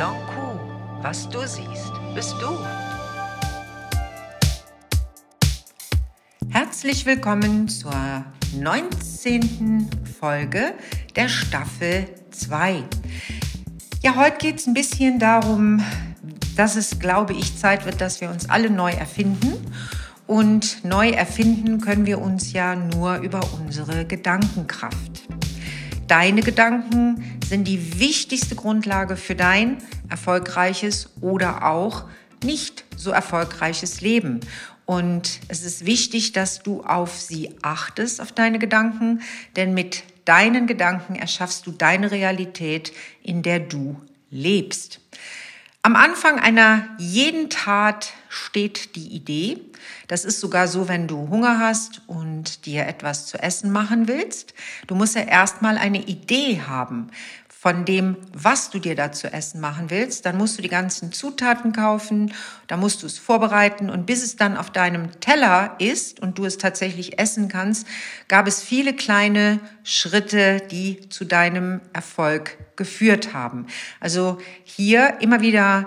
Blanc Coup. Was du siehst, bist du. Herzlich willkommen zur 19. Folge der Staffel 2. Ja, heute geht es ein bisschen darum, dass es, glaube ich, Zeit wird, dass wir uns alle neu erfinden. Und neu erfinden können wir uns ja nur über unsere Gedankenkraft. Deine Gedanken sind die wichtigste Grundlage für dein erfolgreiches oder auch nicht so erfolgreiches Leben. Und es ist wichtig, dass du auf sie achtest, auf deine Gedanken, denn mit deinen Gedanken erschaffst du deine Realität, in der du lebst. Am Anfang einer jeden Tat steht die Idee. Das ist sogar so, wenn du Hunger hast und dir etwas zu essen machen willst. Du musst ja erstmal eine Idee haben von dem, was du dir da zu essen machen willst. Dann musst du die ganzen Zutaten kaufen, da musst du es vorbereiten und bis es dann auf deinem Teller ist und du es tatsächlich essen kannst, gab es viele kleine Schritte, die zu deinem Erfolg geführt haben. Also hier immer wieder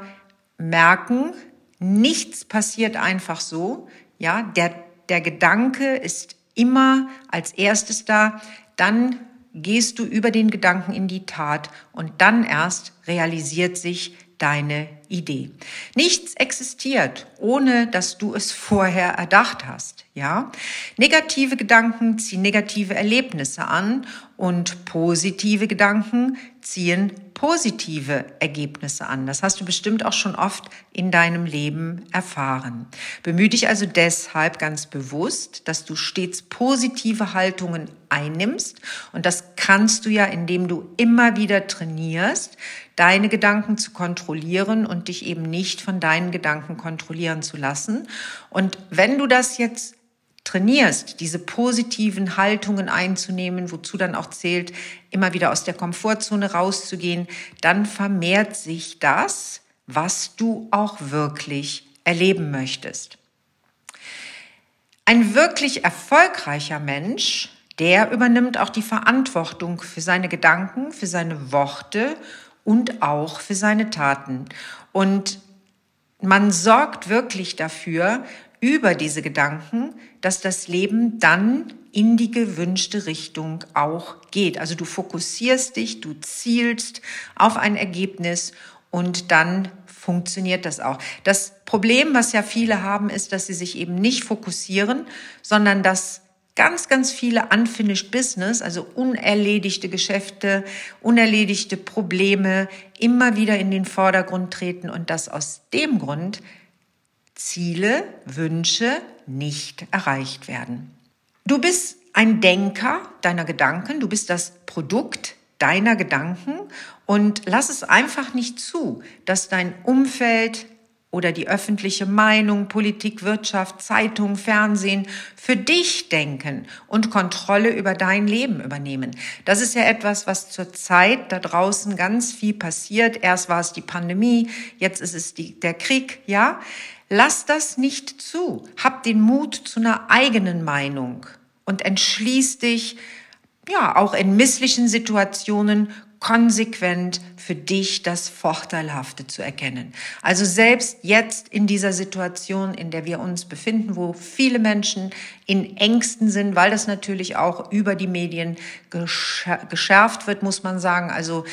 merken, nichts passiert einfach so. Ja, der, der Gedanke ist immer als erstes da, dann gehst du über den Gedanken in die Tat und dann erst realisiert sich deine Idee. Nichts existiert, ohne dass du es vorher erdacht hast, ja? Negative Gedanken ziehen negative Erlebnisse an und positive Gedanken ziehen positive Ergebnisse an. Das hast du bestimmt auch schon oft in deinem Leben erfahren. Bemühe dich also deshalb ganz bewusst, dass du stets positive Haltungen einnimmst. Und das kannst du ja, indem du immer wieder trainierst, deine Gedanken zu kontrollieren und dich eben nicht von deinen Gedanken kontrollieren zu lassen. Und wenn du das jetzt trainierst, diese positiven Haltungen einzunehmen, wozu dann auch zählt, immer wieder aus der Komfortzone rauszugehen, dann vermehrt sich das, was du auch wirklich erleben möchtest. Ein wirklich erfolgreicher Mensch, der übernimmt auch die Verantwortung für seine Gedanken, für seine Worte und auch für seine Taten. Und man sorgt wirklich dafür, über diese Gedanken, dass das Leben dann in die gewünschte Richtung auch geht. Also du fokussierst dich, du zielst auf ein Ergebnis und dann funktioniert das auch. Das Problem, was ja viele haben, ist, dass sie sich eben nicht fokussieren, sondern dass ganz, ganz viele unfinished business, also unerledigte Geschäfte, unerledigte Probleme immer wieder in den Vordergrund treten und dass aus dem Grund Ziele, Wünsche nicht erreicht werden. Du bist ein Denker deiner Gedanken, du bist das Produkt deiner Gedanken und lass es einfach nicht zu, dass dein Umfeld oder die öffentliche Meinung, Politik, Wirtschaft, Zeitung, Fernsehen für dich denken und Kontrolle über dein Leben übernehmen. Das ist ja etwas, was zurzeit da draußen ganz viel passiert. Erst war es die Pandemie, jetzt ist es die, der Krieg, ja. Lass das nicht zu. Hab den Mut zu einer eigenen Meinung und entschließ dich, ja, auch in misslichen Situationen konsequent für dich das Vorteilhafte zu erkennen. Also selbst jetzt in dieser Situation, in der wir uns befinden, wo viele Menschen in Ängsten sind, weil das natürlich auch über die Medien geschärft wird, muss man sagen. Also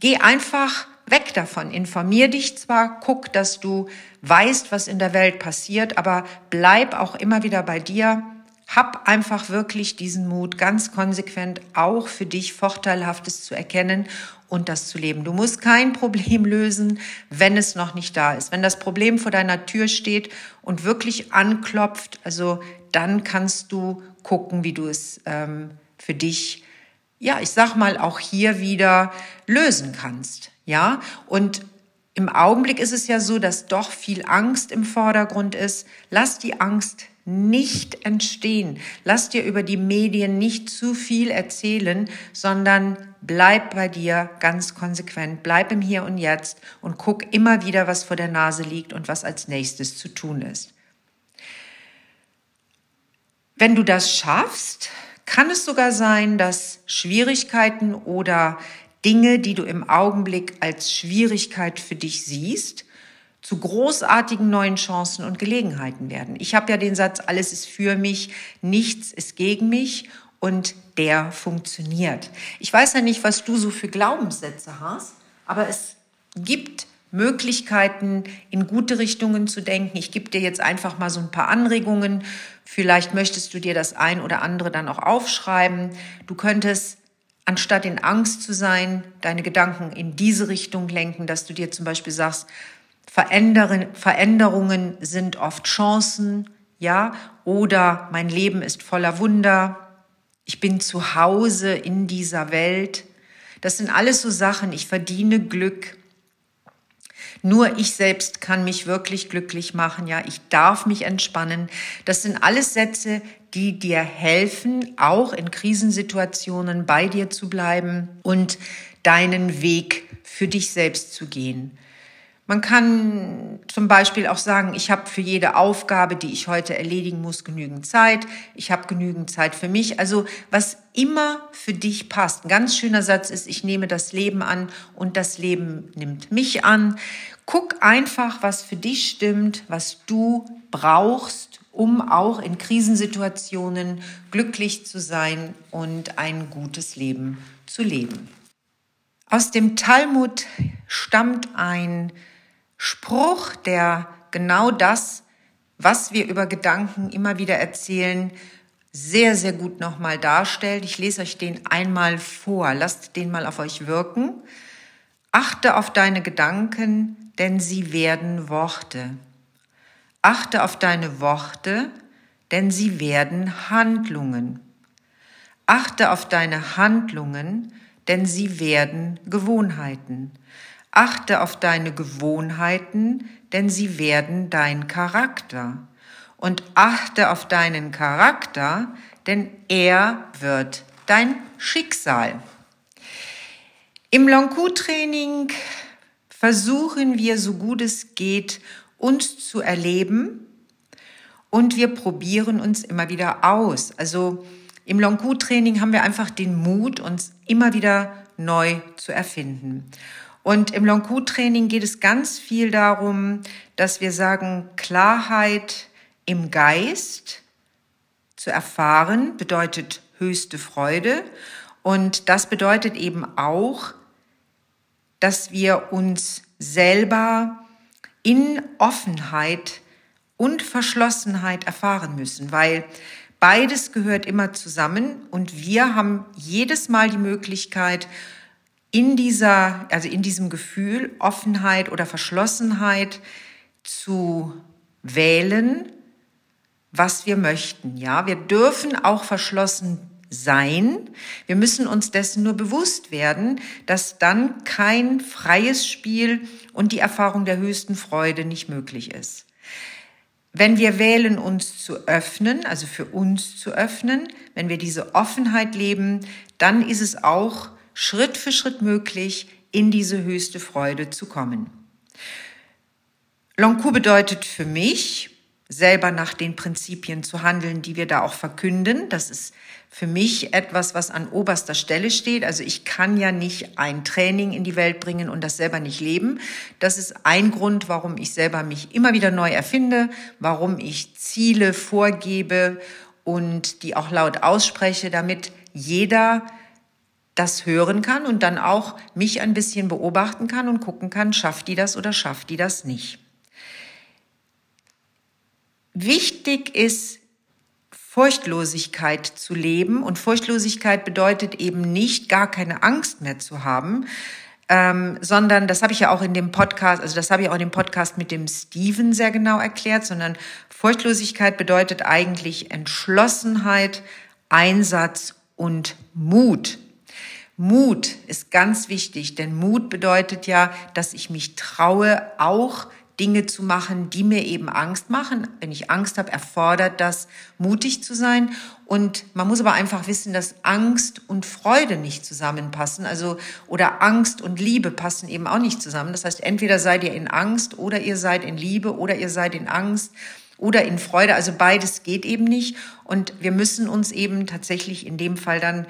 geh einfach weg davon. Informier dich zwar, guck, dass du weißt, was in der Welt passiert, aber bleib auch immer wieder bei dir. Hab einfach wirklich diesen Mut, ganz konsequent auch für dich Vorteilhaftes zu erkennen und das zu leben. Du musst kein Problem lösen, wenn es noch nicht da ist. Wenn das Problem vor deiner Tür steht und wirklich anklopft, also dann kannst du gucken, wie du es ähm, für dich, ja, ich sag mal, auch hier wieder lösen kannst. Ja, und im Augenblick ist es ja so, dass doch viel Angst im Vordergrund ist. Lass die Angst nicht entstehen. Lass dir über die Medien nicht zu viel erzählen, sondern bleib bei dir ganz konsequent. Bleib im Hier und Jetzt und guck immer wieder, was vor der Nase liegt und was als nächstes zu tun ist. Wenn du das schaffst, kann es sogar sein, dass Schwierigkeiten oder Dinge, die du im Augenblick als Schwierigkeit für dich siehst, zu großartigen neuen Chancen und Gelegenheiten werden. Ich habe ja den Satz, alles ist für mich, nichts ist gegen mich und der funktioniert. Ich weiß ja nicht, was du so für Glaubenssätze hast, aber es gibt Möglichkeiten, in gute Richtungen zu denken. Ich gebe dir jetzt einfach mal so ein paar Anregungen. Vielleicht möchtest du dir das ein oder andere dann auch aufschreiben. Du könntest, anstatt in Angst zu sein, deine Gedanken in diese Richtung lenken, dass du dir zum Beispiel sagst, Veränderungen sind oft Chancen, ja, oder mein Leben ist voller Wunder. Ich bin zu Hause in dieser Welt. Das sind alles so Sachen. Ich verdiene Glück. Nur ich selbst kann mich wirklich glücklich machen. Ja, ich darf mich entspannen. Das sind alles Sätze, die dir helfen, auch in Krisensituationen bei dir zu bleiben und deinen Weg für dich selbst zu gehen. Man kann zum Beispiel auch sagen, ich habe für jede Aufgabe, die ich heute erledigen muss, genügend Zeit. Ich habe genügend Zeit für mich. Also was immer für dich passt. Ein ganz schöner Satz ist, ich nehme das Leben an und das Leben nimmt mich an. Guck einfach, was für dich stimmt, was du brauchst, um auch in Krisensituationen glücklich zu sein und ein gutes Leben zu leben. Aus dem Talmud stammt ein Spruch, der genau das, was wir über Gedanken immer wieder erzählen, sehr, sehr gut nochmal darstellt. Ich lese euch den einmal vor. Lasst den mal auf euch wirken. Achte auf deine Gedanken, denn sie werden Worte. Achte auf deine Worte, denn sie werden Handlungen. Achte auf deine Handlungen, denn sie werden Gewohnheiten. Achte auf deine Gewohnheiten, denn sie werden dein Charakter. Und achte auf deinen Charakter, denn er wird dein Schicksal. Im Long-Q-Training versuchen wir, so gut es geht, uns zu erleben und wir probieren uns immer wieder aus. Also im Long-Q-Training haben wir einfach den Mut, uns immer wieder neu zu erfinden. Und im Long-Q-Training geht es ganz viel darum, dass wir sagen, Klarheit im Geist zu erfahren bedeutet höchste Freude. Und das bedeutet eben auch, dass wir uns selber in Offenheit und Verschlossenheit erfahren müssen, weil beides gehört immer zusammen und wir haben jedes Mal die Möglichkeit, in dieser, also in diesem Gefühl Offenheit oder Verschlossenheit zu wählen, was wir möchten. Ja, wir dürfen auch verschlossen sein. Wir müssen uns dessen nur bewusst werden, dass dann kein freies Spiel und die Erfahrung der höchsten Freude nicht möglich ist. Wenn wir wählen, uns zu öffnen, also für uns zu öffnen, wenn wir diese Offenheit leben, dann ist es auch Schritt für Schritt möglich, in diese höchste Freude zu kommen. Long bedeutet für mich, selber nach den Prinzipien zu handeln, die wir da auch verkünden. Das ist für mich etwas, was an oberster Stelle steht. Also ich kann ja nicht ein Training in die Welt bringen und das selber nicht leben. Das ist ein Grund, warum ich selber mich immer wieder neu erfinde, warum ich Ziele vorgebe und die auch laut ausspreche, damit jeder das hören kann und dann auch mich ein bisschen beobachten kann und gucken kann, schafft die das oder schafft die das nicht. Wichtig ist, Furchtlosigkeit zu leben und Furchtlosigkeit bedeutet eben nicht gar keine Angst mehr zu haben, ähm, sondern das habe ich ja auch in dem Podcast, also das habe ich auch in dem Podcast mit dem Steven sehr genau erklärt, sondern Furchtlosigkeit bedeutet eigentlich Entschlossenheit, Einsatz und Mut. Mut ist ganz wichtig, denn Mut bedeutet ja, dass ich mich traue, auch Dinge zu machen, die mir eben Angst machen. Wenn ich Angst habe, erfordert das, mutig zu sein. Und man muss aber einfach wissen, dass Angst und Freude nicht zusammenpassen. Also, oder Angst und Liebe passen eben auch nicht zusammen. Das heißt, entweder seid ihr in Angst oder ihr seid in Liebe oder ihr seid in Angst. oder in Freude. Also beides geht eben nicht. Und wir müssen uns eben tatsächlich in dem Fall dann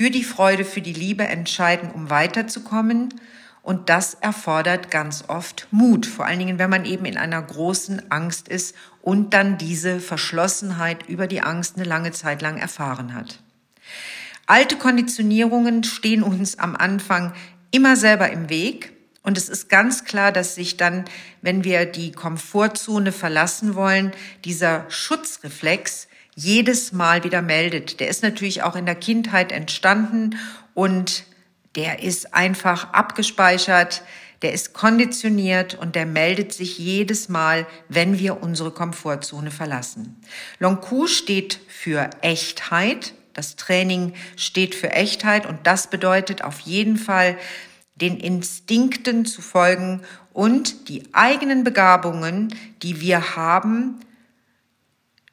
für die Freude, für die Liebe entscheiden, um weiterzukommen. Und das erfordert ganz oft Mut, vor allen Dingen, wenn man eben in einer großen Angst ist und dann diese Verschlossenheit über die Angst eine lange Zeit lang erfahren hat. Alte Konditionierungen stehen uns am Anfang immer selber im Weg. Und es ist ganz klar, dass sich dann, wenn wir die Komfortzone verlassen wollen, dieser Schutzreflex jedes Mal wieder meldet. Der ist natürlich auch in der Kindheit entstanden und der ist einfach abgespeichert, der ist konditioniert und der meldet sich jedes Mal, wenn wir unsere Komfortzone verlassen. Long Q steht für Echtheit. Das Training steht für Echtheit und das bedeutet auf jeden Fall, den Instinkten zu folgen und die eigenen Begabungen, die wir haben,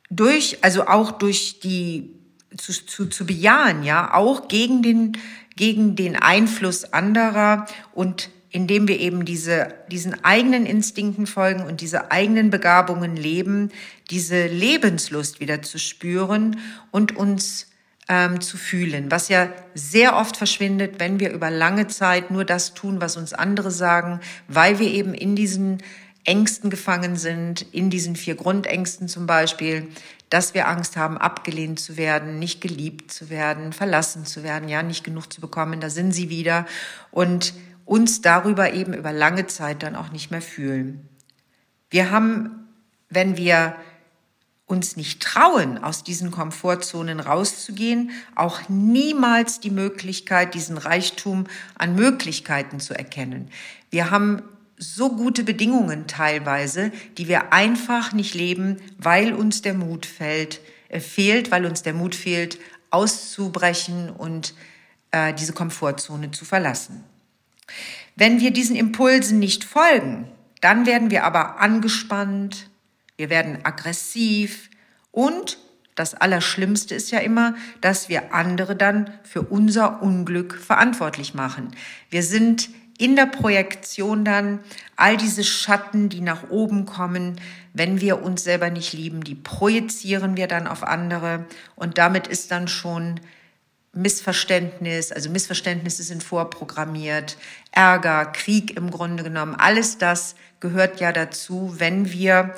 durch, also auch durch die zu, zu, zu bejahen, ja, auch gegen den, gegen den Einfluss anderer und indem wir eben diese, diesen eigenen Instinkten folgen und diese eigenen Begabungen leben, diese Lebenslust wieder zu spüren und uns ähm, zu fühlen, was ja sehr oft verschwindet, wenn wir über lange Zeit nur das tun, was uns andere sagen, weil wir eben in diesen Ängsten gefangen sind, in diesen vier Grundängsten zum Beispiel, dass wir Angst haben, abgelehnt zu werden, nicht geliebt zu werden, verlassen zu werden, ja, nicht genug zu bekommen, da sind sie wieder und uns darüber eben über lange Zeit dann auch nicht mehr fühlen. Wir haben, wenn wir uns nicht trauen, aus diesen Komfortzonen rauszugehen, auch niemals die Möglichkeit, diesen Reichtum an Möglichkeiten zu erkennen. Wir haben so gute Bedingungen teilweise, die wir einfach nicht leben, weil uns der Mut fällt, äh, fehlt, weil uns der Mut fehlt, auszubrechen und äh, diese Komfortzone zu verlassen. Wenn wir diesen Impulsen nicht folgen, dann werden wir aber angespannt, wir werden aggressiv und das Allerschlimmste ist ja immer, dass wir andere dann für unser Unglück verantwortlich machen. Wir sind in der Projektion dann all diese Schatten, die nach oben kommen, wenn wir uns selber nicht lieben, die projizieren wir dann auf andere und damit ist dann schon Missverständnis, also Missverständnisse sind vorprogrammiert, Ärger, Krieg im Grunde genommen, alles das gehört ja dazu, wenn wir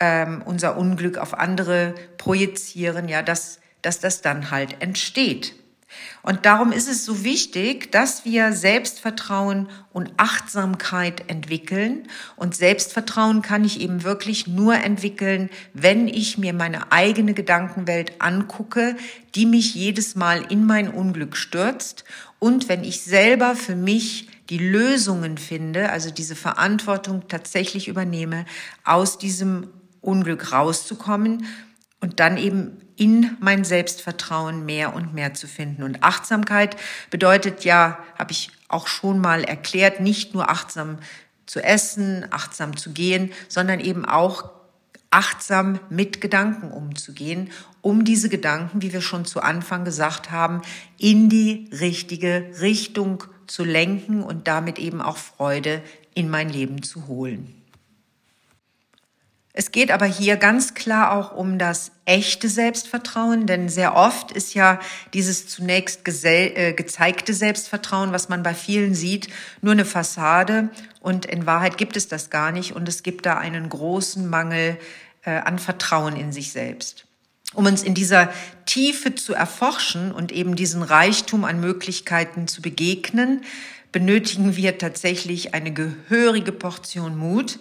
ähm, unser Unglück auf andere projizieren, ja, dass, dass das dann halt entsteht. Und darum ist es so wichtig, dass wir Selbstvertrauen und Achtsamkeit entwickeln. Und Selbstvertrauen kann ich eben wirklich nur entwickeln, wenn ich mir meine eigene Gedankenwelt angucke, die mich jedes Mal in mein Unglück stürzt. Und wenn ich selber für mich die Lösungen finde, also diese Verantwortung tatsächlich übernehme, aus diesem Unglück rauszukommen und dann eben in mein Selbstvertrauen mehr und mehr zu finden. Und Achtsamkeit bedeutet ja, habe ich auch schon mal erklärt, nicht nur achtsam zu essen, achtsam zu gehen, sondern eben auch achtsam mit Gedanken umzugehen, um diese Gedanken, wie wir schon zu Anfang gesagt haben, in die richtige Richtung zu lenken und damit eben auch Freude in mein Leben zu holen. Es geht aber hier ganz klar auch um das echte Selbstvertrauen, denn sehr oft ist ja dieses zunächst äh, gezeigte Selbstvertrauen, was man bei vielen sieht, nur eine Fassade und in Wahrheit gibt es das gar nicht und es gibt da einen großen Mangel äh, an Vertrauen in sich selbst. Um uns in dieser Tiefe zu erforschen und eben diesen Reichtum an Möglichkeiten zu begegnen, benötigen wir tatsächlich eine gehörige Portion Mut,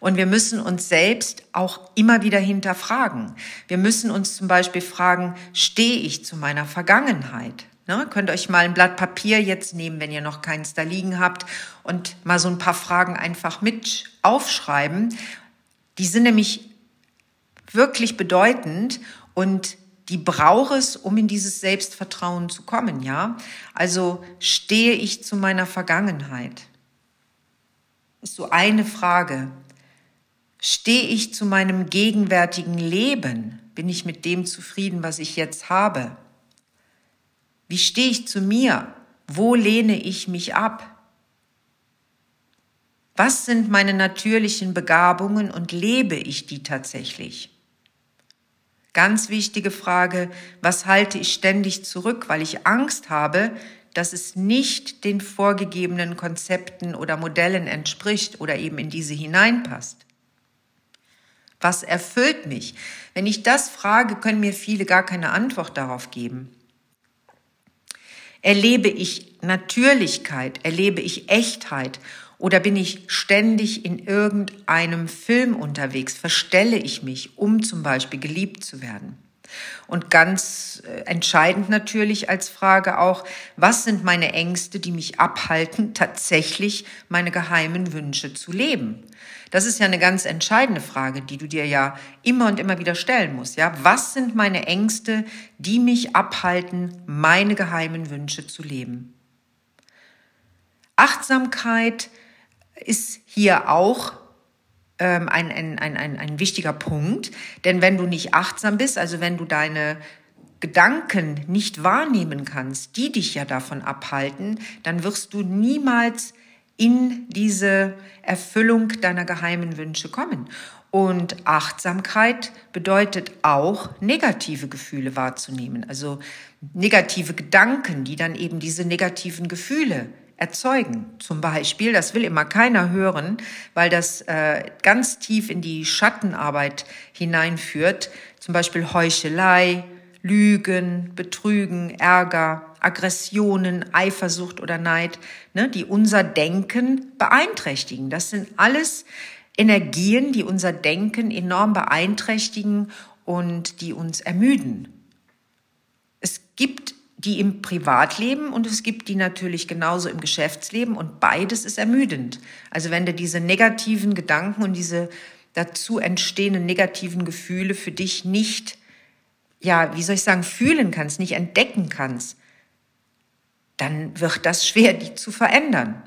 und wir müssen uns selbst auch immer wieder hinterfragen. Wir müssen uns zum Beispiel fragen, stehe ich zu meiner Vergangenheit? Ne? Könnt euch mal ein Blatt Papier jetzt nehmen, wenn ihr noch keins da liegen habt und mal so ein paar Fragen einfach mit aufschreiben. Die sind nämlich wirklich bedeutend und die braucht es, um in dieses Selbstvertrauen zu kommen, ja? Also stehe ich zu meiner Vergangenheit? Ist so eine Frage. Stehe ich zu meinem gegenwärtigen Leben? Bin ich mit dem zufrieden, was ich jetzt habe? Wie stehe ich zu mir? Wo lehne ich mich ab? Was sind meine natürlichen Begabungen und lebe ich die tatsächlich? Ganz wichtige Frage, was halte ich ständig zurück, weil ich Angst habe, dass es nicht den vorgegebenen Konzepten oder Modellen entspricht oder eben in diese hineinpasst. Was erfüllt mich? Wenn ich das frage, können mir viele gar keine Antwort darauf geben. Erlebe ich Natürlichkeit? Erlebe ich Echtheit? Oder bin ich ständig in irgendeinem Film unterwegs? Verstelle ich mich, um zum Beispiel geliebt zu werden? Und ganz äh, entscheidend natürlich als Frage auch, was sind meine Ängste, die mich abhalten, tatsächlich meine geheimen Wünsche zu leben? Das ist ja eine ganz entscheidende Frage, die du dir ja immer und immer wieder stellen musst. Ja, was sind meine Ängste, die mich abhalten, meine geheimen Wünsche zu leben? Achtsamkeit ist hier auch ähm, ein, ein, ein, ein, ein wichtiger Punkt, denn wenn du nicht achtsam bist, also wenn du deine Gedanken nicht wahrnehmen kannst, die dich ja davon abhalten, dann wirst du niemals in diese Erfüllung deiner geheimen Wünsche kommen. Und Achtsamkeit bedeutet auch, negative Gefühle wahrzunehmen, also negative Gedanken, die dann eben diese negativen Gefühle erzeugen. Zum Beispiel, das will immer keiner hören, weil das äh, ganz tief in die Schattenarbeit hineinführt. Zum Beispiel Heuchelei, Lügen, Betrügen, Ärger, Aggressionen, Eifersucht oder Neid, ne, die unser Denken beeinträchtigen. Das sind alles Energien, die unser Denken enorm beeinträchtigen und die uns ermüden. Es gibt die im Privatleben und es gibt die natürlich genauso im Geschäftsleben und beides ist ermüdend. Also wenn du diese negativen Gedanken und diese dazu entstehenden negativen Gefühle für dich nicht, ja, wie soll ich sagen, fühlen kannst, nicht entdecken kannst, dann wird das schwer, die zu verändern.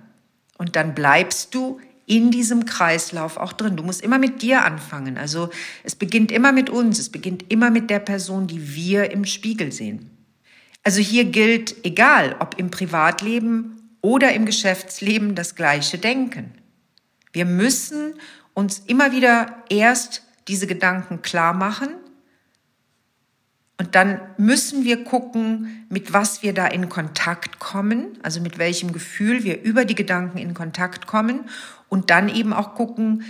Und dann bleibst du in diesem Kreislauf auch drin. Du musst immer mit dir anfangen. Also es beginnt immer mit uns, es beginnt immer mit der Person, die wir im Spiegel sehen. Also hier gilt, egal ob im Privatleben oder im Geschäftsleben, das gleiche Denken. Wir müssen uns immer wieder erst diese Gedanken klar machen und dann müssen wir gucken, mit was wir da in Kontakt kommen, also mit welchem Gefühl wir über die Gedanken in Kontakt kommen und dann eben auch gucken,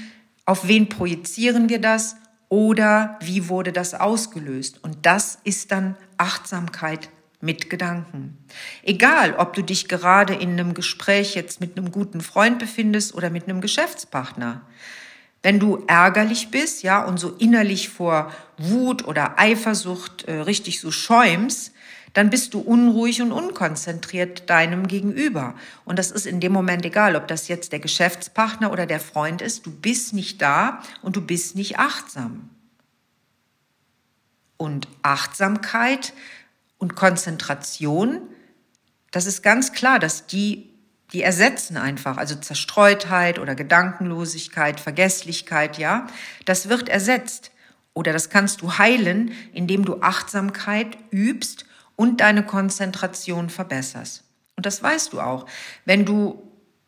auf wen projizieren wir das oder wie wurde das ausgelöst. Und das ist dann Achtsamkeit mit Gedanken. Egal, ob du dich gerade in einem Gespräch jetzt mit einem guten Freund befindest oder mit einem Geschäftspartner. Wenn du ärgerlich bist, ja, und so innerlich vor Wut oder Eifersucht äh, richtig so schäumst, dann bist du unruhig und unkonzentriert deinem Gegenüber. Und das ist in dem Moment egal, ob das jetzt der Geschäftspartner oder der Freund ist. Du bist nicht da und du bist nicht achtsam. Und Achtsamkeit und Konzentration, das ist ganz klar, dass die, die ersetzen einfach, also Zerstreutheit oder Gedankenlosigkeit, Vergesslichkeit, ja, das wird ersetzt. Oder das kannst du heilen, indem du Achtsamkeit übst und deine Konzentration verbesserst. Und das weißt du auch. Wenn du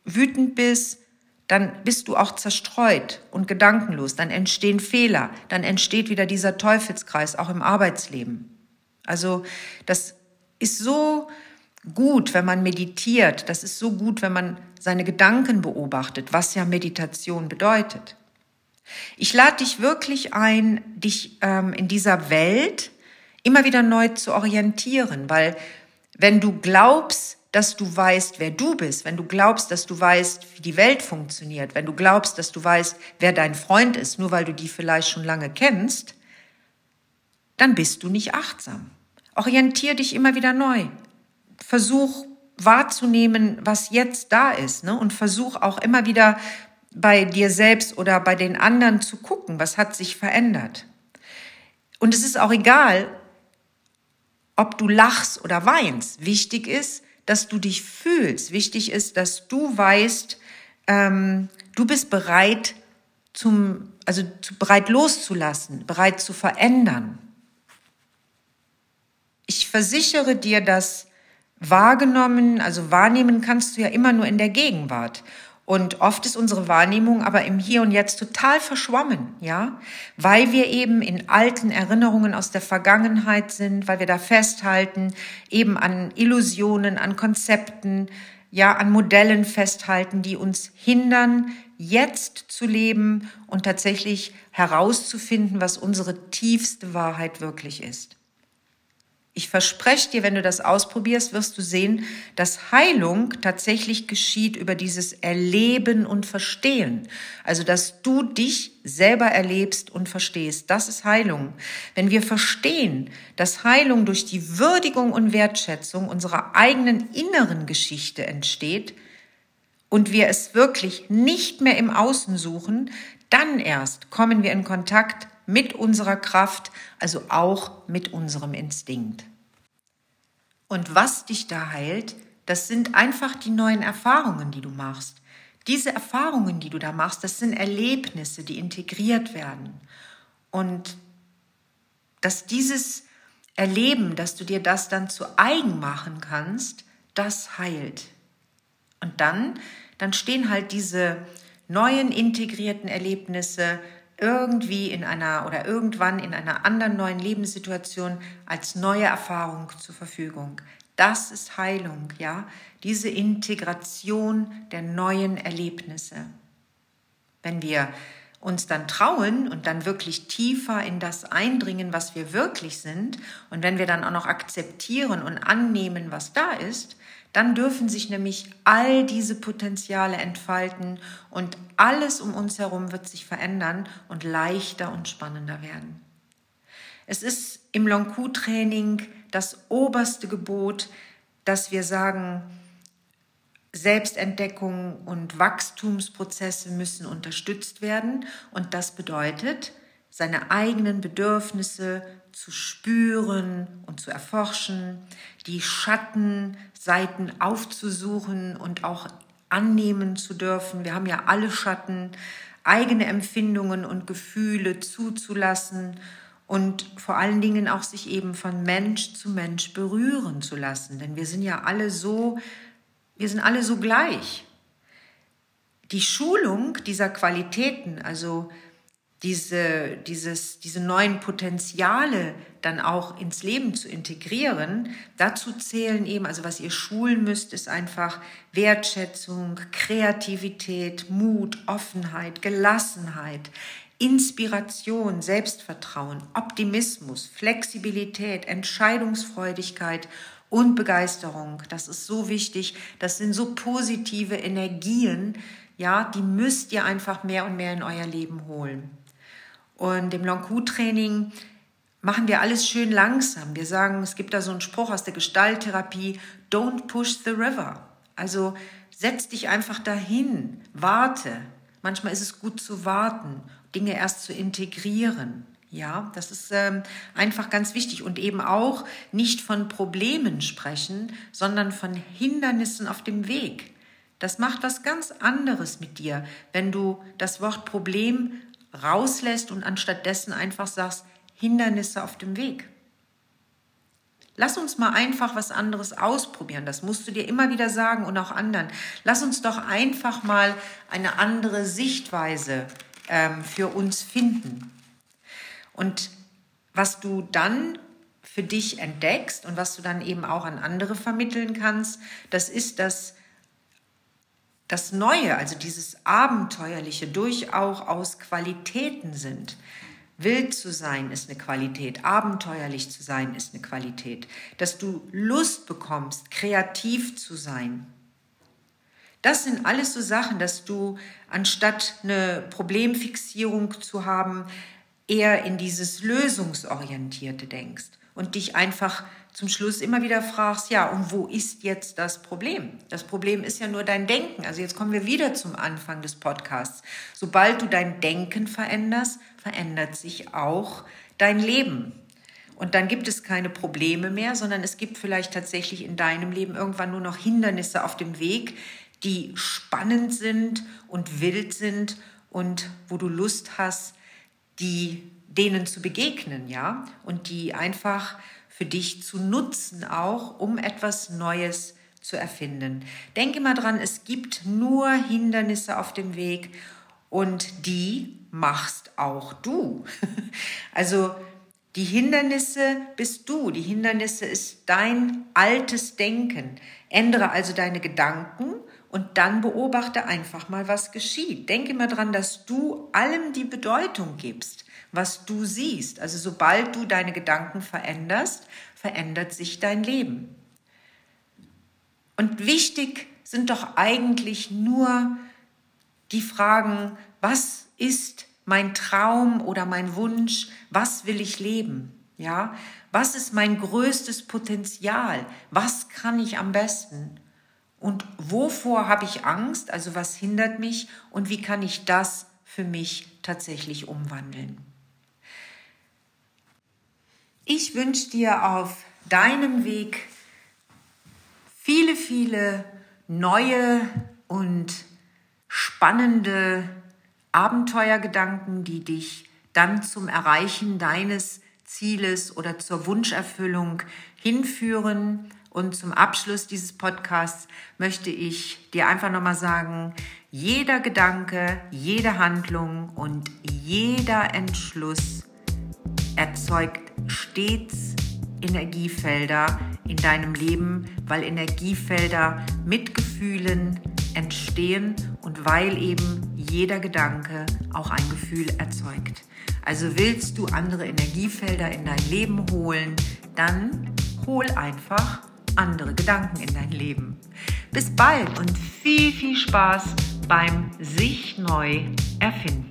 wütend bist, dann bist du auch zerstreut und gedankenlos, dann entstehen Fehler, dann entsteht wieder dieser Teufelskreis auch im Arbeitsleben. Also das ist so gut, wenn man meditiert, das ist so gut, wenn man seine Gedanken beobachtet, was ja Meditation bedeutet. Ich lade dich wirklich ein, dich ähm, in dieser Welt immer wieder neu zu orientieren, weil wenn du glaubst, dass du weißt, wer du bist, wenn du glaubst, dass du weißt, wie die Welt funktioniert, wenn du glaubst, dass du weißt, wer dein Freund ist, nur weil du die vielleicht schon lange kennst, dann bist du nicht achtsam. Orientier dich immer wieder neu. Versuch wahrzunehmen, was jetzt da ist, ne? Und versuch auch immer wieder bei dir selbst oder bei den anderen zu gucken, was hat sich verändert. Und es ist auch egal, ob du lachst oder weinst. Wichtig ist, dass du dich fühlst. Wichtig ist, dass du weißt, ähm, du bist bereit zum, also bereit loszulassen, bereit zu verändern. Ich versichere dir, dass wahrgenommen, also wahrnehmen kannst du ja immer nur in der Gegenwart. Und oft ist unsere Wahrnehmung aber im Hier und Jetzt total verschwommen, ja, weil wir eben in alten Erinnerungen aus der Vergangenheit sind, weil wir da festhalten, eben an Illusionen, an Konzepten, ja, an Modellen festhalten, die uns hindern, jetzt zu leben und tatsächlich herauszufinden, was unsere tiefste Wahrheit wirklich ist. Ich verspreche dir, wenn du das ausprobierst, wirst du sehen, dass Heilung tatsächlich geschieht über dieses Erleben und Verstehen. Also, dass du dich selber erlebst und verstehst. Das ist Heilung. Wenn wir verstehen, dass Heilung durch die Würdigung und Wertschätzung unserer eigenen inneren Geschichte entsteht und wir es wirklich nicht mehr im Außen suchen, dann erst kommen wir in Kontakt mit unserer Kraft, also auch mit unserem Instinkt. Und was dich da heilt, das sind einfach die neuen Erfahrungen, die du machst. Diese Erfahrungen, die du da machst, das sind Erlebnisse, die integriert werden. Und dass dieses Erleben, dass du dir das dann zu eigen machen kannst, das heilt. Und dann, dann stehen halt diese neuen integrierten Erlebnisse irgendwie in einer oder irgendwann in einer anderen neuen Lebenssituation als neue Erfahrung zur Verfügung. Das ist Heilung, ja, diese Integration der neuen Erlebnisse. Wenn wir uns dann trauen und dann wirklich tiefer in das eindringen, was wir wirklich sind, und wenn wir dann auch noch akzeptieren und annehmen, was da ist, dann dürfen sich nämlich all diese Potenziale entfalten und alles um uns herum wird sich verändern und leichter und spannender werden. Es ist im Long-Q-Training das oberste Gebot, dass wir sagen, Selbstentdeckung und Wachstumsprozesse müssen unterstützt werden. Und das bedeutet, seine eigenen Bedürfnisse zu spüren und zu erforschen, die Schattenseiten aufzusuchen und auch annehmen zu dürfen. Wir haben ja alle Schatten, eigene Empfindungen und Gefühle zuzulassen und vor allen Dingen auch sich eben von Mensch zu Mensch berühren zu lassen. Denn wir sind ja alle so, wir sind alle so gleich. Die Schulung dieser Qualitäten, also diese, dieses, diese neuen Potenziale dann auch ins Leben zu integrieren. Dazu zählen eben, also was ihr schulen müsst, ist einfach Wertschätzung, Kreativität, Mut, Offenheit, Gelassenheit, Inspiration, Selbstvertrauen, Optimismus, Flexibilität, Entscheidungsfreudigkeit und Begeisterung. Das ist so wichtig. Das sind so positive Energien. Ja, die müsst ihr einfach mehr und mehr in euer Leben holen. Und im Long-Q-Training machen wir alles schön langsam. Wir sagen, es gibt da so einen Spruch aus der Gestalttherapie, don't push the river. Also setz dich einfach dahin, warte. Manchmal ist es gut zu warten, Dinge erst zu integrieren. Ja, das ist ähm, einfach ganz wichtig und eben auch nicht von Problemen sprechen, sondern von Hindernissen auf dem Weg. Das macht was ganz anderes mit dir, wenn du das Wort Problem rauslässt und anstattdessen einfach sagst, Hindernisse auf dem Weg. Lass uns mal einfach was anderes ausprobieren. Das musst du dir immer wieder sagen und auch anderen. Lass uns doch einfach mal eine andere Sichtweise ähm, für uns finden. Und was du dann für dich entdeckst und was du dann eben auch an andere vermitteln kannst, das ist, dass das Neue, also dieses Abenteuerliche, durchaus aus Qualitäten sind. Wild zu sein ist eine Qualität, abenteuerlich zu sein ist eine Qualität, dass du Lust bekommst, kreativ zu sein. Das sind alles so Sachen, dass du anstatt eine Problemfixierung zu haben, eher in dieses Lösungsorientierte denkst und dich einfach zum Schluss immer wieder fragst, ja, und wo ist jetzt das Problem? Das Problem ist ja nur dein Denken. Also jetzt kommen wir wieder zum Anfang des Podcasts. Sobald du dein Denken veränderst, verändert sich auch dein Leben. Und dann gibt es keine Probleme mehr, sondern es gibt vielleicht tatsächlich in deinem Leben irgendwann nur noch Hindernisse auf dem Weg, die spannend sind und wild sind und wo du Lust hast, die denen zu begegnen, ja, und die einfach für dich zu nutzen, auch um etwas Neues zu erfinden. Denke mal dran, es gibt nur Hindernisse auf dem Weg und die machst auch du. Also die Hindernisse bist du, die Hindernisse ist dein altes Denken. Ändere also deine Gedanken und dann beobachte einfach mal, was geschieht. Denke mal dran, dass du allem die Bedeutung gibst, was du siehst. Also sobald du deine Gedanken veränderst, verändert sich dein Leben. Und wichtig sind doch eigentlich nur die Fragen, was ist mein Traum oder mein Wunsch, was will ich leben? Ja, was ist mein größtes Potenzial? Was kann ich am besten? Und wovor habe ich Angst? Also was hindert mich? Und wie kann ich das für mich tatsächlich umwandeln? Ich wünsche dir auf deinem Weg viele, viele neue und spannende Abenteuergedanken, die dich dann zum Erreichen deines Zieles oder zur Wunscherfüllung hinführen. Und zum Abschluss dieses Podcasts möchte ich dir einfach nochmal sagen, jeder Gedanke, jede Handlung und jeder Entschluss erzeugt stets Energiefelder in deinem Leben, weil Energiefelder mit Gefühlen entstehen und weil eben jeder Gedanke auch ein Gefühl erzeugt. Also willst du andere Energiefelder in dein Leben holen, dann hol einfach andere Gedanken in dein Leben. Bis bald und viel, viel Spaß beim sich neu erfinden.